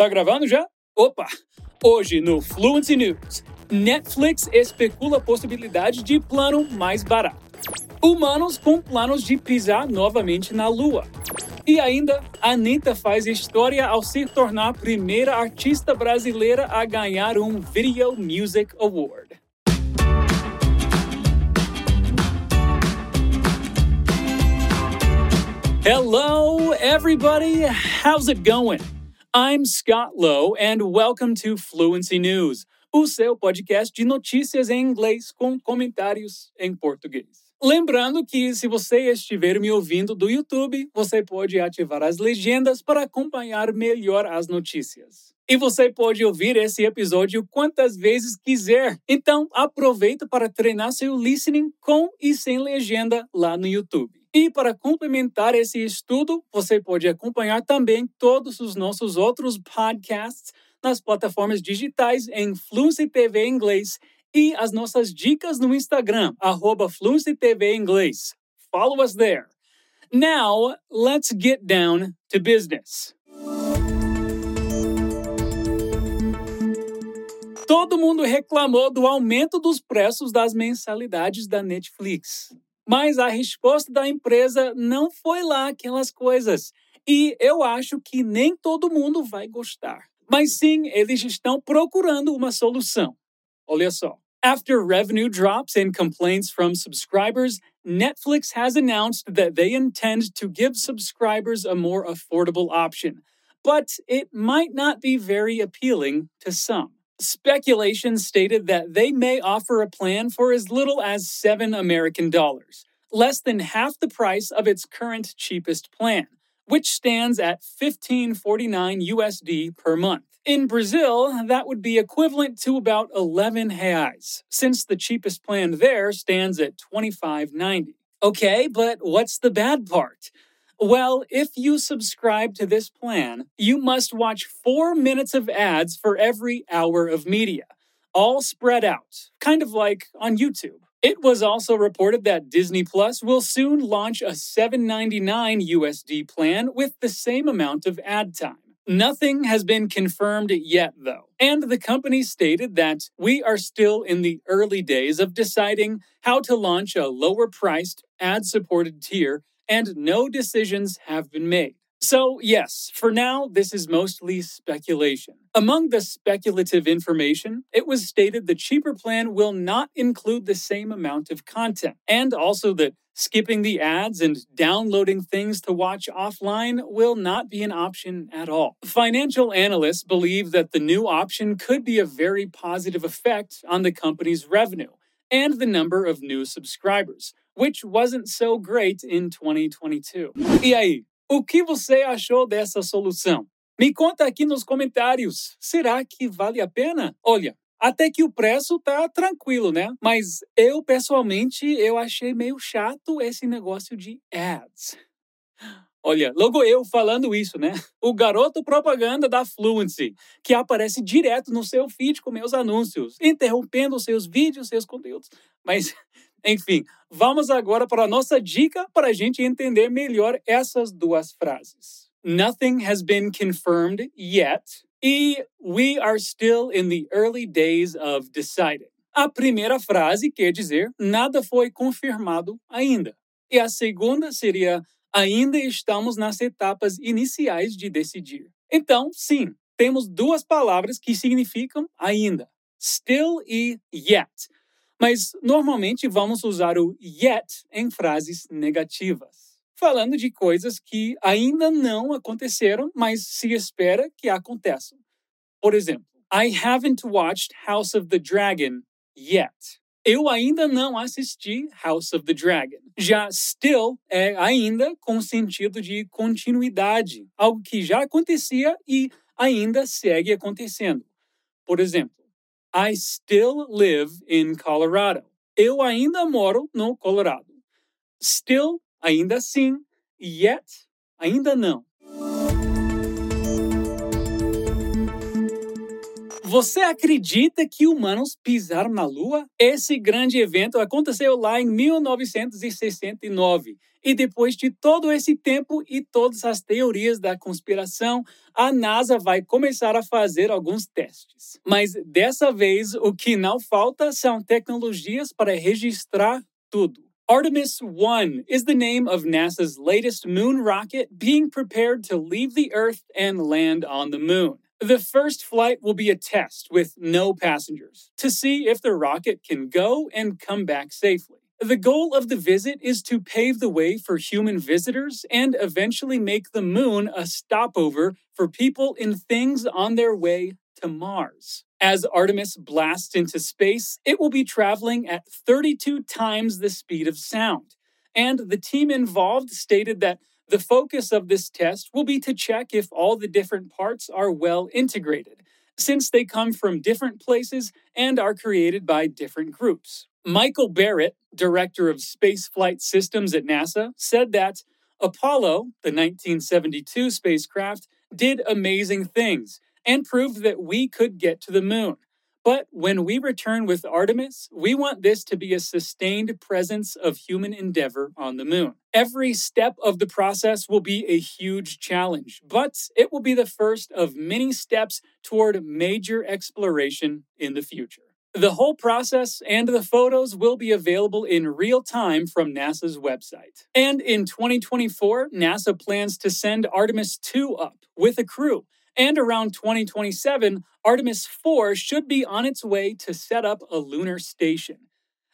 Tá gravando já? Opa! Hoje no Fluency News, Netflix especula a possibilidade de plano mais barato. Humanos com planos de pisar novamente na Lua. E ainda, Anitta faz história ao se tornar a primeira artista brasileira a ganhar um Video Music Award. Hello, everybody. How's it going? I'm Scott Lowe, and welcome to Fluency News, o seu podcast de notícias em inglês com comentários em português. Lembrando que, se você estiver me ouvindo do YouTube, você pode ativar as legendas para acompanhar melhor as notícias. E você pode ouvir esse episódio quantas vezes quiser. Então, aproveita para treinar seu listening com e sem legenda lá no YouTube. E para complementar esse estudo, você pode acompanhar também todos os nossos outros podcasts nas plataformas digitais em Fluency TV Inglês e as nossas dicas no Instagram, arroba Fluency TV Inglês. Follow us there. Now, let's get down to business. Todo mundo reclamou do aumento dos preços das mensalidades da Netflix. Mas a resposta da empresa não foi lá aquelas coisas. E eu acho que nem todo mundo vai gostar. Mas sim, eles estão procurando uma solução. Olha só. After revenue drops and complaints from subscribers, Netflix has announced that they intend to give subscribers a more affordable option. But it might not be very appealing to some. Speculation stated that they may offer a plan for as little as 7 American dollars, less than half the price of its current cheapest plan, which stands at 1549 USD per month. In Brazil, that would be equivalent to about 11 reais, since the cheapest plan there stands at 25.90. Okay, but what's the bad part? Well, if you subscribe to this plan, you must watch four minutes of ads for every hour of media, all spread out, kind of like on YouTube. It was also reported that Disney Plus will soon launch a $7.99 USD plan with the same amount of ad time. Nothing has been confirmed yet, though. And the company stated that we are still in the early days of deciding how to launch a lower priced, ad supported tier and no decisions have been made. So, yes, for now, this is mostly speculation. Among the speculative information, it was stated the cheaper plan will not include the same amount of content, and also that skipping the ads and downloading things to watch offline will not be an option at all. Financial analysts believe that the new option could be a very positive effect on the company's revenue and the number of new subscribers, which wasn't so great in 2022. E aí, o que você achou dessa solução? Me conta aqui nos comentários. Será que vale a pena? Olha, até que o preço tá tranquilo, né? Mas eu pessoalmente eu achei meio chato esse negócio de ads. Olha, logo eu falando isso, né? O garoto propaganda da Fluency, que aparece direto no seu feed com meus anúncios, interrompendo seus vídeos, seus conteúdos. Mas, enfim, vamos agora para a nossa dica para a gente entender melhor essas duas frases. Nothing has been confirmed yet, e we are still in the early days of deciding. A primeira frase quer dizer nada foi confirmado ainda. E a segunda seria ainda estamos nas etapas iniciais de decidir. Então, sim, temos duas palavras que significam ainda: still e yet. Mas normalmente vamos usar o yet em frases negativas, falando de coisas que ainda não aconteceram, mas se espera que aconteçam. Por exemplo, I haven't watched House of the Dragon yet. Eu ainda não assisti House of the Dragon. Já still é ainda com sentido de continuidade, algo que já acontecia e ainda segue acontecendo. Por exemplo, I still live in Colorado. Eu ainda moro no Colorado. Still, ainda sim. Yet, ainda não. Você acredita que humanos pisaram na Lua? Esse grande evento aconteceu lá em 1969. E depois de todo esse tempo e todas as teorias da conspiração, a NASA vai começar a fazer alguns testes. Mas dessa vez, o que não falta são tecnologias para registrar tudo. Artemis 1 is the name of NASA's latest moon rocket being prepared to leave the Earth and land on the moon. The first flight will be a test with no passengers to see if the rocket can go and come back safely. The goal of the visit is to pave the way for human visitors and eventually make the moon a stopover for people and things on their way to Mars. As Artemis blasts into space, it will be traveling at 32 times the speed of sound. And the team involved stated that the focus of this test will be to check if all the different parts are well integrated, since they come from different places and are created by different groups. Michael Barrett, director of spaceflight systems at NASA, said that Apollo, the 1972 spacecraft, did amazing things and proved that we could get to the moon. But when mm. we return with Artemis, we want this to be a sustained presence of human endeavor on the moon. Every step of the process will be a huge challenge, but it will be the first of many steps toward major exploration in the future. The whole process and the photos will be available in real time from NASA's website. And in 2024, NASA plans to send Artemis 2 up with a crew and around 2027, Artemis 4 should be on its way to set up a lunar station.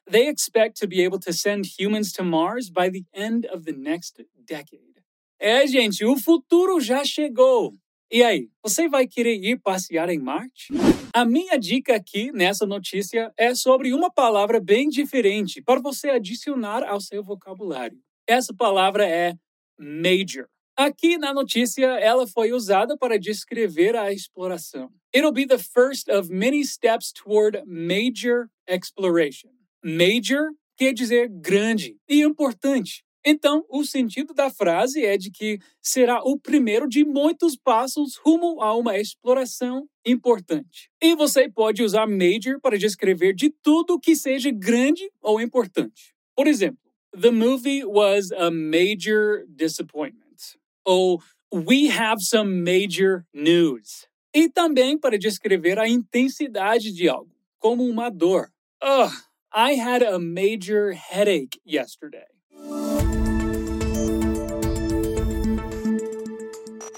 They expect to be able to send humans to Mars by the end of the next decade. É, gente, o futuro já chegou. E aí, você vai querer ir passear em Marte? A minha dica aqui nessa notícia é sobre uma palavra bem diferente para você adicionar ao seu vocabulário. Essa palavra é major. Aqui na notícia, ela foi usada para descrever a exploração. It'll be the first of many steps toward major exploration. Major quer dizer grande e importante. Então, o sentido da frase é de que será o primeiro de muitos passos rumo a uma exploração importante. E você pode usar major para descrever de tudo que seja grande ou importante. Por exemplo, the movie was a major disappointment ou We have some major news. E também para descrever a intensidade de algo, como uma dor. Ugh, I had a major headache yesterday.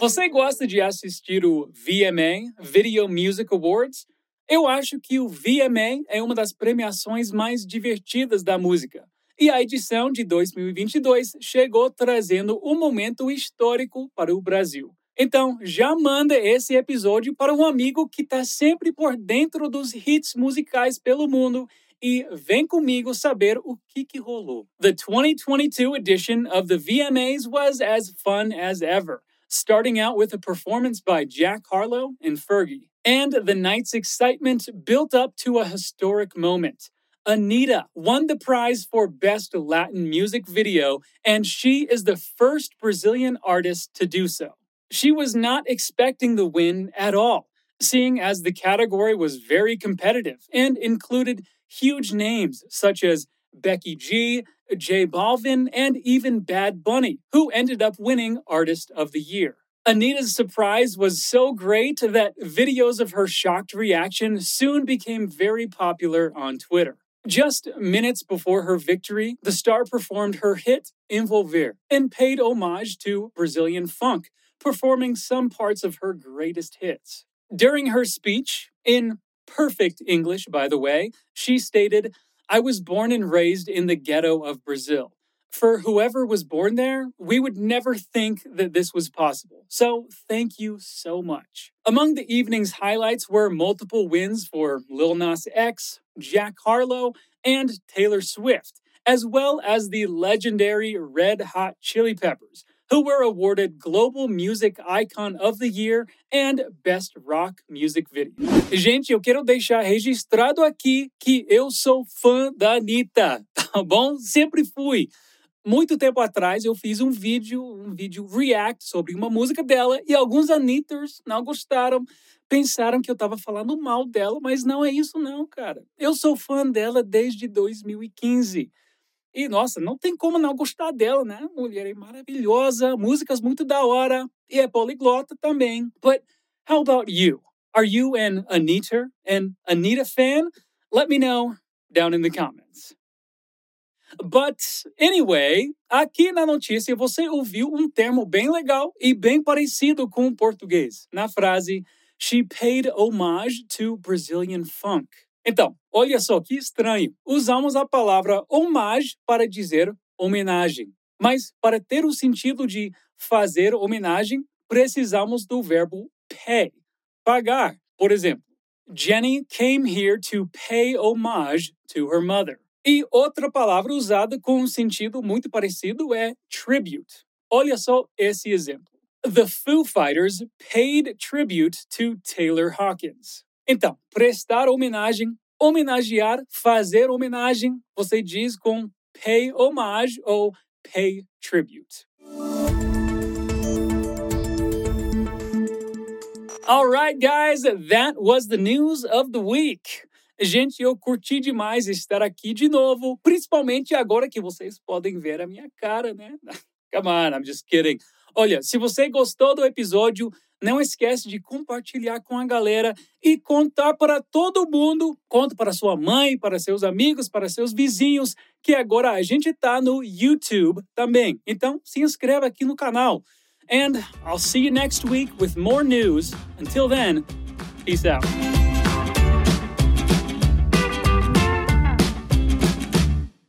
Você gosta de assistir o VMA, Video Music Awards? Eu acho que o VMA é uma das premiações mais divertidas da música e a edição de 2022 chegou trazendo um momento histórico para o Brasil. Então, já manda esse episódio para um amigo que está sempre por dentro dos hits musicais pelo mundo e vem comigo saber o que, que rolou. The 2022 edition of the VMAs was as fun as ever, starting out with a performance by Jack Harlow and Fergie. And the night's excitement built up to a historic moment. Anita won the prize for Best Latin Music Video, and she is the first Brazilian artist to do so. She was not expecting the win at all, seeing as the category was very competitive and included huge names such as Becky G, J Balvin, and even Bad Bunny, who ended up winning Artist of the Year. Anita's surprise was so great that videos of her shocked reaction soon became very popular on Twitter. Just minutes before her victory, the star performed her hit Envolver and paid homage to Brazilian funk, performing some parts of her greatest hits. During her speech, in perfect English, by the way, she stated, I was born and raised in the ghetto of Brazil. For whoever was born there, we would never think that this was possible. So, thank you so much. Among the evening's highlights were multiple wins for Lil Nas X, Jack Harlow, and Taylor Swift, as well as the legendary Red Hot Chili Peppers, who were awarded Global Music Icon of the Year and Best Rock Music Video. Gente, eu quero deixar registrado aqui que eu sou fã da Anitta, tá bom? Sempre fui. Muito tempo atrás eu fiz um vídeo, um vídeo react sobre uma música dela e alguns Anitters não gostaram, pensaram que eu estava falando mal dela, mas não é isso não, cara. Eu sou fã dela desde 2015. E nossa, não tem como não gostar dela, né? Mulher é maravilhosa, músicas muito da hora e é poliglota também. But how about you? Are you an Anitta and Anita fan? Let me know down in the comments. But anyway, aqui na notícia você ouviu um termo bem legal e bem parecido com o português, na frase She paid homage to Brazilian funk. Então, olha só que estranho. Usamos a palavra homage para dizer homenagem. Mas para ter o sentido de fazer homenagem, precisamos do verbo pay, pagar. Por exemplo, Jenny came here to pay homage to her mother. E outra palavra usada com um sentido muito parecido é tribute. Olha só esse exemplo. The Foo Fighters paid tribute to Taylor Hawkins. Então, prestar homenagem, homenagear, fazer homenagem, você diz com pay homage ou pay tribute. All right, guys, that was the news of the week. Gente, eu curti demais estar aqui de novo, principalmente agora que vocês podem ver a minha cara, né? Come on, I'm just kidding. Olha, se você gostou do episódio, não esquece de compartilhar com a galera e contar para todo mundo. Conta para sua mãe, para seus amigos, para seus vizinhos, que agora a gente tá no YouTube também. Então, se inscreva aqui no canal. And I'll see you next week with more news. Until then, peace out.